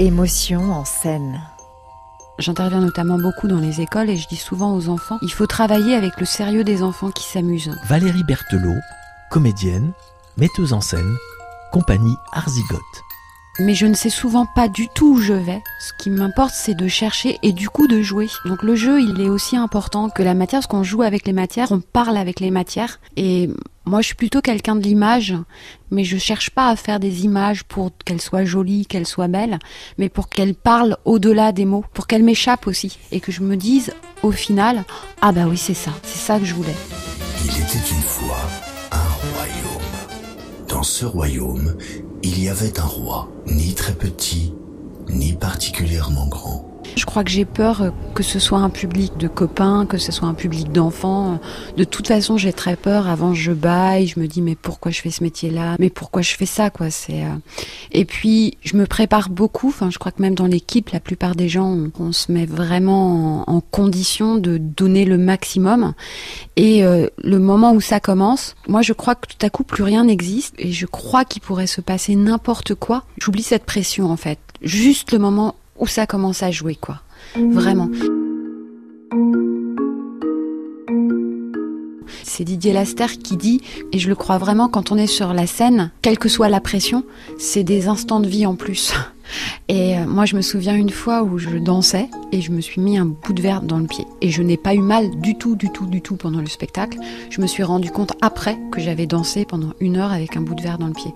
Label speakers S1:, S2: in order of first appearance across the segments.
S1: Émotion en scène.
S2: J'interviens notamment beaucoup dans les écoles et je dis souvent aux enfants, il faut travailler avec le sérieux des enfants qui s'amusent.
S3: Valérie Berthelot, comédienne, metteuse en scène, compagnie Arzigote.
S2: Mais je ne sais souvent pas du tout où je vais. Ce qui m'importe, c'est de chercher et du coup de jouer. Donc le jeu, il est aussi important que la matière, parce qu'on joue avec les matières, on parle avec les matières. Et moi, je suis plutôt quelqu'un de l'image, mais je cherche pas à faire des images pour qu'elles soient jolies, qu'elles soient belles, mais pour qu'elles parlent au-delà des mots, pour qu'elles m'échappent aussi. Et que je me dise, au final, ah bah oui, c'est ça, c'est ça que je voulais.
S4: Il était une fois un royaume. Dans ce royaume, il y avait un roi, ni très petit, ni particulièrement grand.
S2: Je crois que j'ai peur euh, que ce soit un public de copains, que ce soit un public d'enfants. De toute façon, j'ai très peur. Avant, je baille, je me dis mais pourquoi je fais ce métier-là? Mais pourquoi je fais ça quoi? Euh, et puis je me prépare beaucoup. Enfin, je crois que même dans l'équipe, la plupart des gens, on, se met vraiment en, condition de donner le maximum. Et euh, le moment où ça commence, moi, je crois que tout à coup plus rien n'existe et je crois qu'il pourrait se passer n'importe quoi. J'oublie cette pression en fait. Juste le moment où ça commence à jouer, quoi. Vraiment. C'est Didier Laster qui dit, et je le crois vraiment, quand on est sur la scène, quelle que soit la pression, c'est des instants de vie en plus. Et euh, moi, je me souviens une fois où je dansais et je me suis mis un bout de verre dans le pied. Et je n'ai pas eu mal du tout, du tout, du tout pendant le spectacle. Je me suis rendu compte après que j'avais dansé pendant une heure avec un bout de verre dans le pied.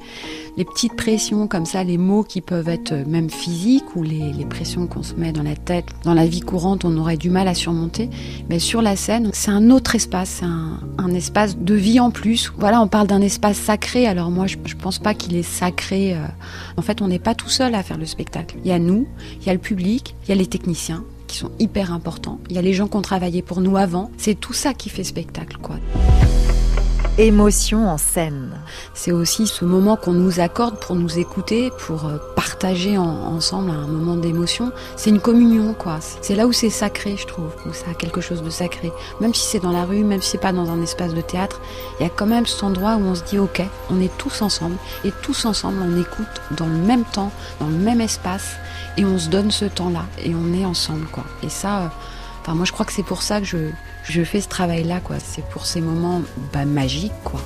S2: Les petites pressions comme ça, les mots qui peuvent être même physiques ou les, pressions qu'on se met dans la tête, dans la vie courante, on aurait du mal à surmonter. Mais sur la scène, c'est un autre espace, c'est un, espace de vie en plus. Voilà, on parle d'un espace sacré. Alors moi, je, je pense pas qu'il est sacré. Euh. En fait, on n'est pas tout seul à faire le spectacle. Il y a nous, il y a le public, il y a les techniciens qui sont hyper importants. Il y a les gens qui ont travaillé pour nous avant. C'est tout ça qui fait spectacle, quoi.
S1: Émotion en scène.
S2: C'est aussi ce moment qu'on nous accorde pour nous écouter, pour euh, partager ensemble un moment d'émotion. C'est une communion, quoi. C'est là où c'est sacré, je trouve, où ça a quelque chose de sacré. Même si c'est dans la rue, même si c'est pas dans un espace de théâtre, il y a quand même cet endroit où on se dit, ok, on est tous ensemble, et tous ensemble, on écoute dans le même temps, dans le même espace, et on se donne ce temps-là, et on est ensemble, quoi. Et ça, euh, enfin, moi, je crois que c'est pour ça que je, fais ce travail-là, quoi. C'est pour ces moments bah, magiques, quoi.